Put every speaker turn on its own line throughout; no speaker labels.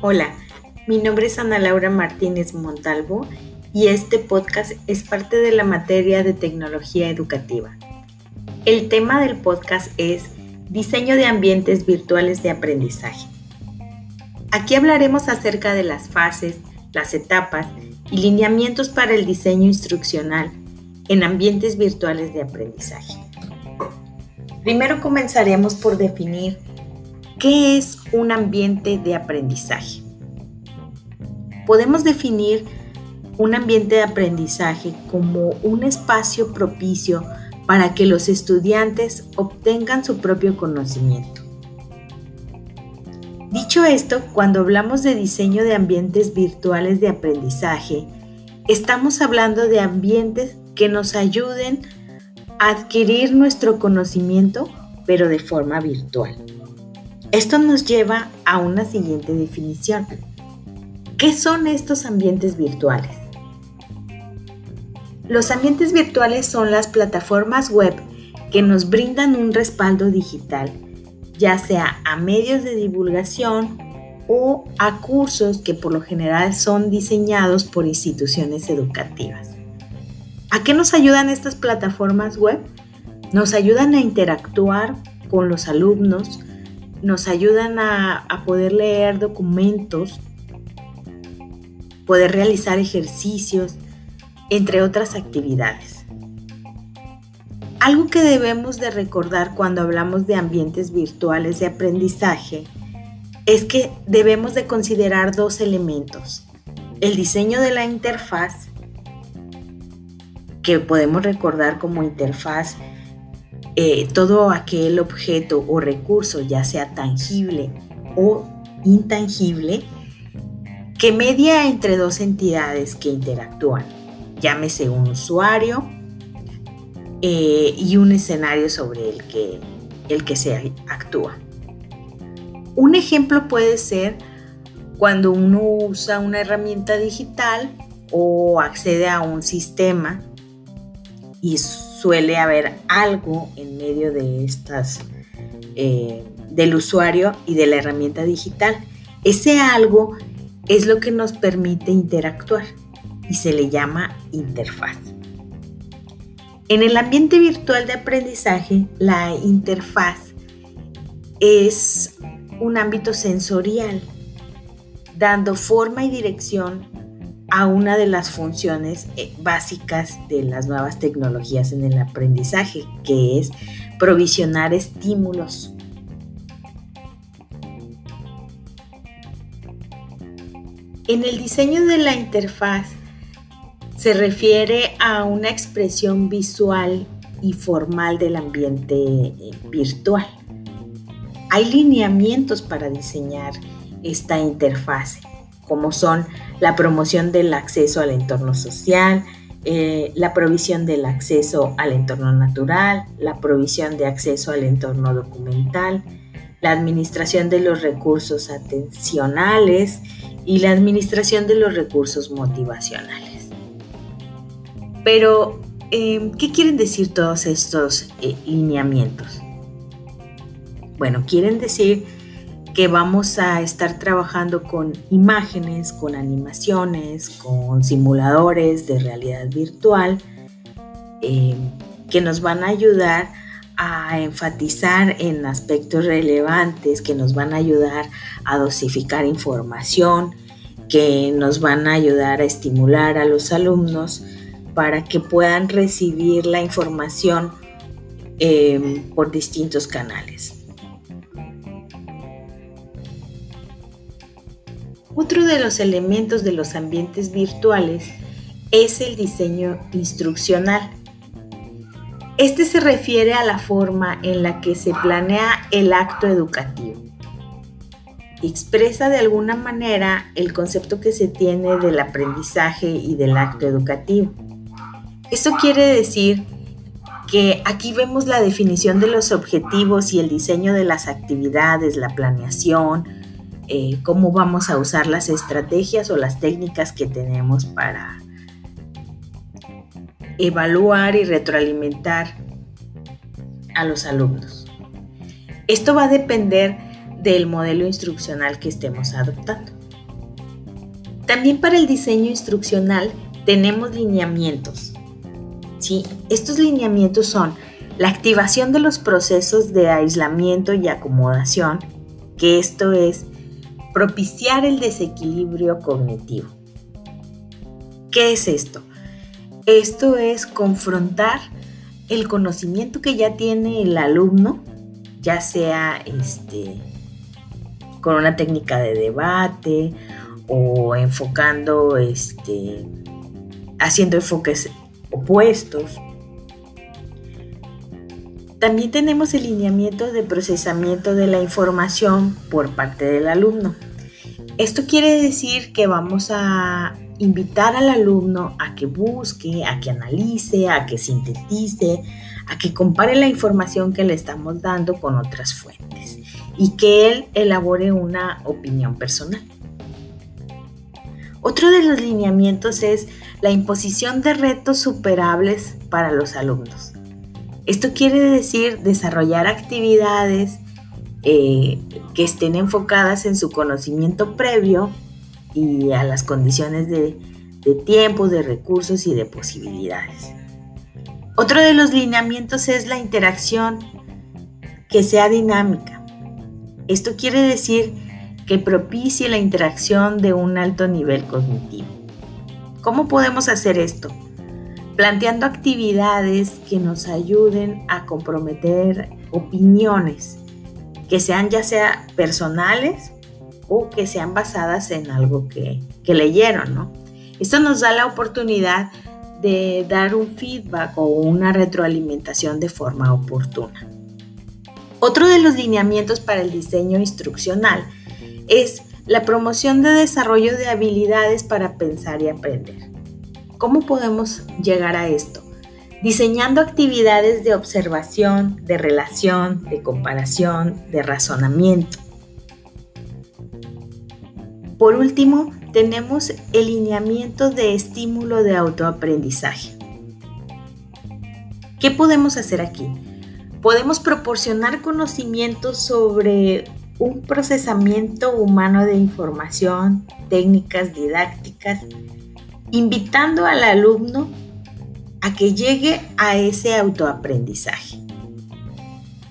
Hola, mi nombre es Ana Laura Martínez Montalvo y este podcast es parte de la materia de tecnología educativa. El tema del podcast es diseño de ambientes virtuales de aprendizaje. Aquí hablaremos acerca de las fases, las etapas y lineamientos para el diseño instruccional en ambientes virtuales de aprendizaje. Primero comenzaremos por definir ¿Qué es un ambiente de aprendizaje? Podemos definir un ambiente de aprendizaje como un espacio propicio para que los estudiantes obtengan su propio conocimiento. Dicho esto, cuando hablamos de diseño de ambientes virtuales de aprendizaje, estamos hablando de ambientes que nos ayuden a adquirir nuestro conocimiento, pero de forma virtual. Esto nos lleva a una siguiente definición. ¿Qué son estos ambientes virtuales? Los ambientes virtuales son las plataformas web que nos brindan un respaldo digital, ya sea a medios de divulgación o a cursos que por lo general son diseñados por instituciones educativas. ¿A qué nos ayudan estas plataformas web? Nos ayudan a interactuar con los alumnos, nos ayudan a, poder leer documentos, poder realizar ejercicios, entre otras actividades. Algo que debemos de recordar cuando hablamos de ambientes virtuales de aprendizaje es que debemos de considerar dos elementos. El diseño de la interfaz, que podemos recordar como interfaz eh, todo aquel objeto o recurso, ya sea tangible o intangible, que media entre dos entidades que interactúan, llámese un usuario eh, y un escenario sobre el que, el que se actúa. Un ejemplo puede ser cuando uno usa una herramienta digital o accede a un sistema y suele haber algo en medio de estas, eh, del usuario y de la herramienta digital. Ese algo es lo que nos permite interactuar y se le llama interfaz. En el ambiente virtual de aprendizaje, la interfaz es un ámbito sensorial, dando forma y dirección a una de las funciones eh, básicas de las nuevas tecnologías en el aprendizaje, que es provisionar estímulos. En el diseño de la interfaz se refiere a una expresión visual y formal del ambiente eh, virtual. Hay lineamientos para diseñar esta interfaz como son la promoción del acceso al entorno social, eh, la provisión del acceso al entorno natural, la provisión de acceso al entorno documental, la administración de los recursos atencionales y la administración de los recursos motivacionales. Pero, em, ¿qué quieren decir todos estos eh, lineamientos? Bueno, quieren decir que vamos a estar trabajando con imágenes, con animaciones, con simuladores de realidad virtual, eh, que nos van a ayudar a enfatizar en aspectos relevantes, que nos van a ayudar a dosificar información, que nos van a ayudar a estimular a los alumnos para que puedan recibir la información eh, por distintos canales. Otro de los elementos de los ambientes virtuales es el diseño instruccional. Este se refiere a la forma en la que se planea el acto educativo. Expresa de alguna manera el concepto que se tiene del aprendizaje y del acto educativo. Esto quiere decir que aquí vemos la definición de los objetivos y el diseño de las actividades, la planeación, eh, cómo vamos a usar las estrategias o las técnicas que tenemos para evaluar y retroalimentar a los alumnos. Esto va a depender del modelo instruccional que estemos adoptando. También para el diseño instruccional tenemos lineamientos. Estos lineamientos son la activación de los procesos de aislamiento y acomodación, que esto es propiciar el desequilibrio cognitivo. ¿Qué es esto? Esto es confrontar el conocimiento que ya tiene el alumno, ya sea este, con una técnica de debate o enfocando, este, haciendo enfoques opuestos. También tenemos el lineamiento de procesamiento de la información por parte del alumno. Esto quiere decir que vamos a invitar al alumno a que busque, a que analice, a que sintetice, a que compare la información que le estamos dando con otras fuentes y que él elabore una opinión personal. Otro de los lineamientos es la imposición de retos superables para los alumnos. Esto quiere decir desarrollar actividades eh, que estén enfocadas en su conocimiento previo y a las condiciones de, de tiempo, de recursos y de posibilidades. Otro de los lineamientos es la interacción que sea dinámica. Esto quiere decir que propicie la interacción de un alto nivel cognitivo. ¿Cómo podemos hacer esto? Planteando actividades que nos ayuden a comprometer opiniones, que sean ya sea personales o que sean basadas en algo que, leyeron, ¿no? Esto nos da la oportunidad de dar un feedback o una retroalimentación de forma oportuna. Otro de los lineamientos para el diseño instruccional es la promoción de desarrollo de habilidades para pensar y aprender. ¿Cómo podemos llegar a esto? Diseñando actividades de observación, de relación, de comparación, de razonamiento. Por último, tenemos el lineamiento de estímulo de autoaprendizaje. ¿Qué podemos hacer aquí? Podemos proporcionar conocimientos sobre un procesamiento humano de información, técnicas didácticas, invitando al alumno a que llegue a ese autoaprendizaje.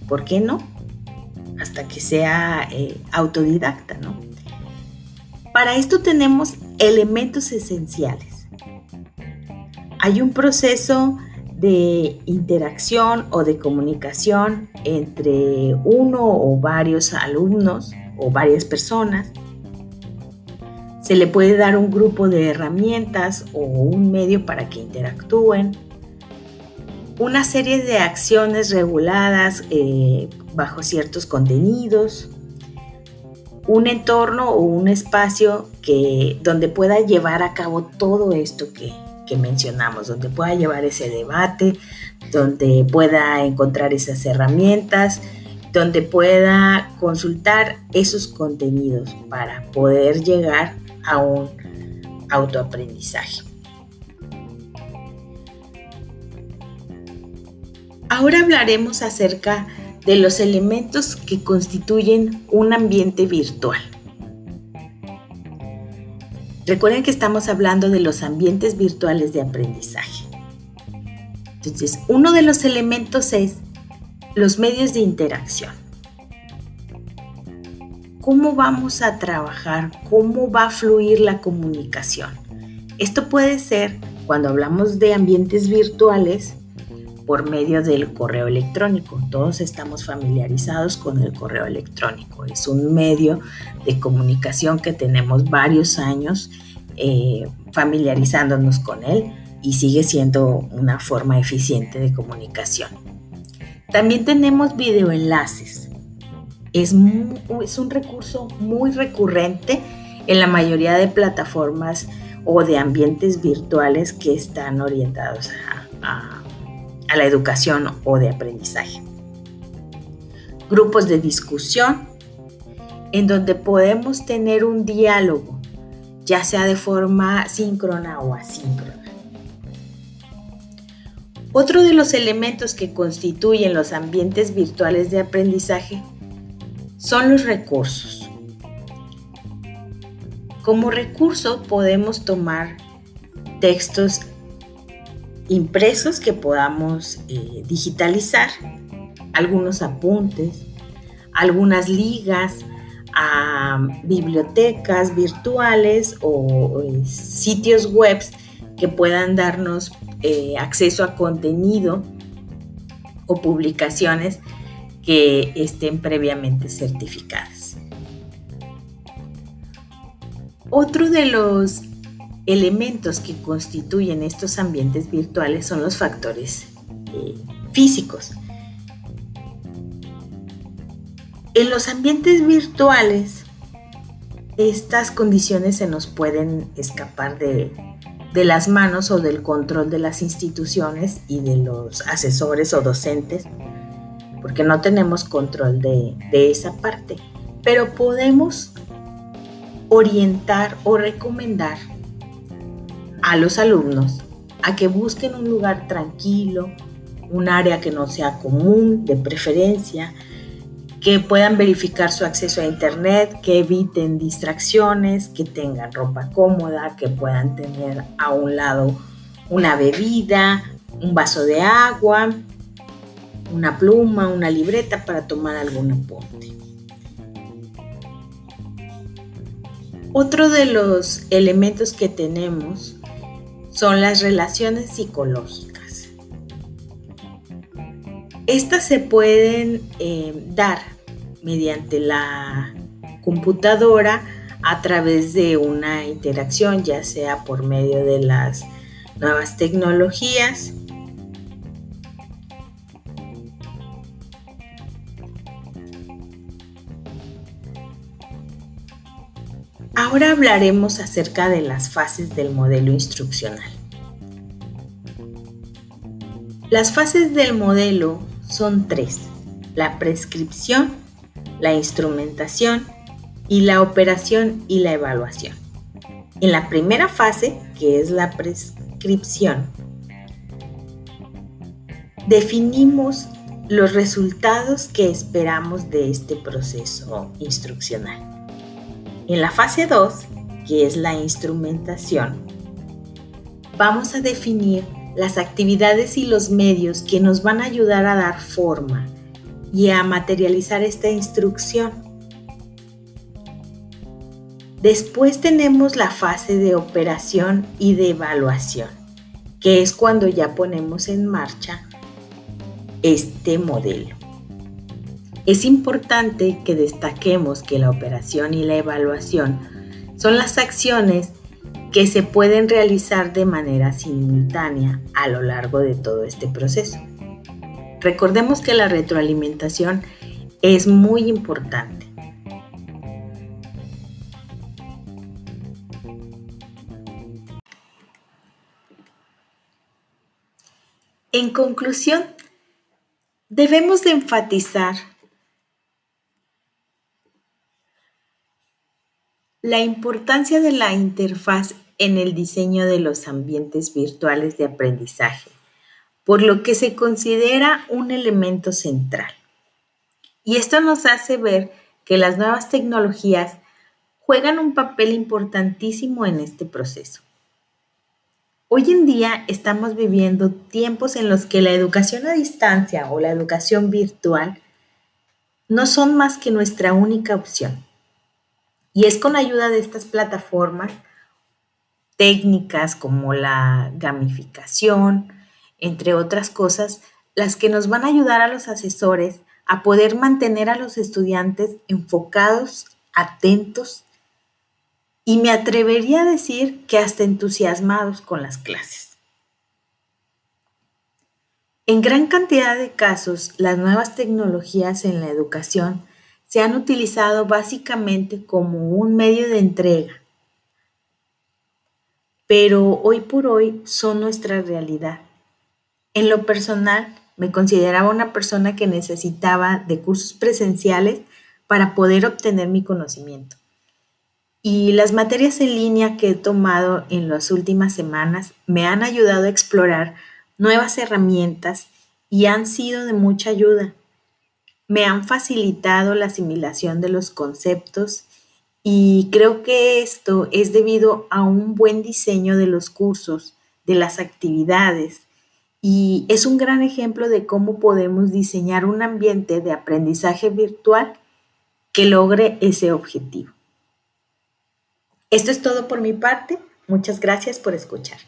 ¿Por qué no? Hasta que sea eh, autodidacta, ¿no? Para esto tenemos elementos esenciales. Hay un proceso de interacción o de comunicación entre uno o varios alumnos o varias personas. Se le puede dar un grupo de herramientas o un medio para que interactúen. Una serie de acciones reguladas eh, bajo ciertos contenidos. Un entorno o un espacio que, donde pueda llevar a cabo todo esto que, que mencionamos, donde pueda llevar ese debate, donde pueda encontrar esas herramientas, donde pueda consultar esos contenidos para poder llegar a un autoaprendizaje. Ahora hablaremos acerca de los elementos que constituyen un ambiente virtual. Recuerden que estamos hablando de los ambientes virtuales de aprendizaje. Entonces, uno de los elementos es los medios de interacción. ¿Cómo vamos a trabajar? ¿Cómo va a fluir la comunicación? Esto puede ser, cuando hablamos de ambientes virtuales, por medio del correo electrónico. Todos estamos familiarizados con el correo electrónico. Es un medio de comunicación que tenemos varios años eh, familiarizándonos con él y sigue siendo una forma eficiente de comunicación. También tenemos videoenlaces. Es, es un recurso muy recurrente en la mayoría de plataformas o de ambientes virtuales que están orientados a a la educación o de aprendizaje. Grupos de discusión en donde podemos tener un diálogo, ya sea de forma síncrona o asíncrona. Otro de los elementos que constituyen los ambientes virtuales de aprendizaje son los recursos. Como recurso podemos tomar textos impresos que podamos eh, digitalizar, algunos apuntes, algunas ligas a bibliotecas virtuales o, sitios web que puedan darnos eh, acceso a contenido o publicaciones que estén previamente certificadas. Otro de los elementos que constituyen estos ambientes virtuales son los factores eh, físicos. En los ambientes virtuales, estas condiciones se nos pueden escapar de, las manos o del control de las instituciones y de los asesores o docentes, porque no tenemos control de, de esa parte. Pero podemos orientar o recomendar a los alumnos a que busquen un lugar tranquilo, un área que no sea común, de preferencia, que puedan verificar su acceso a Internet, que eviten distracciones, que tengan ropa cómoda, que puedan tener a un lado una bebida, un vaso de agua, una pluma, una libreta para tomar algún apunte. Otro de los elementos que tenemos son las relaciones psicológicas. Estas se pueden eh, dar mediante la computadora a través de una interacción, ya sea por medio de las nuevas tecnologías. Ahora hablaremos acerca de las fases del modelo instruccional. Las fases del modelo son tres, la prescripción, la instrumentación y la operación y la evaluación. En la primera fase, que es la prescripción, definimos los resultados que esperamos de este proceso instruccional. En la fase 2, que es la instrumentación, vamos a definir las actividades y los medios que nos van a ayudar a dar forma y a materializar esta instrucción. Después tenemos la fase de operación y de evaluación, que es cuando ya ponemos en marcha este modelo. Es importante que destaquemos que la operación y la evaluación son las acciones que se pueden realizar de manera simultánea a lo largo de todo este proceso. Recordemos que la retroalimentación es muy importante. En conclusión, debemos de enfatizar la importancia de la interfaz en el diseño de los ambientes virtuales de aprendizaje, por lo que se considera un elemento central. Y esto nos hace ver que las nuevas tecnologías juegan un papel importantísimo en este proceso. Hoy en día estamos viviendo tiempos en los que la educación a distancia o la educación virtual no son más que nuestra única opción. Y es con ayuda de estas plataformas técnicas como la gamificación, entre otras cosas, las que nos van a ayudar a los asesores a poder mantener a los estudiantes enfocados, atentos y me atrevería a decir que hasta entusiasmados con las clases. En gran cantidad de casos, las nuevas tecnologías en la educación se han utilizado básicamente como un medio de entrega pero hoy por hoy son nuestra realidad. En lo personal, me consideraba una persona que necesitaba de cursos presenciales para poder obtener mi conocimiento. Y las materias en línea que he tomado en las últimas semanas me han ayudado a explorar nuevas herramientas y han sido de mucha ayuda. Me han facilitado la asimilación de los conceptos y creo que esto es debido a un buen diseño de los cursos, de las actividades y es un gran ejemplo de cómo podemos diseñar un ambiente de aprendizaje virtual que logre ese objetivo. Esto es todo por mi parte. Muchas gracias por escuchar.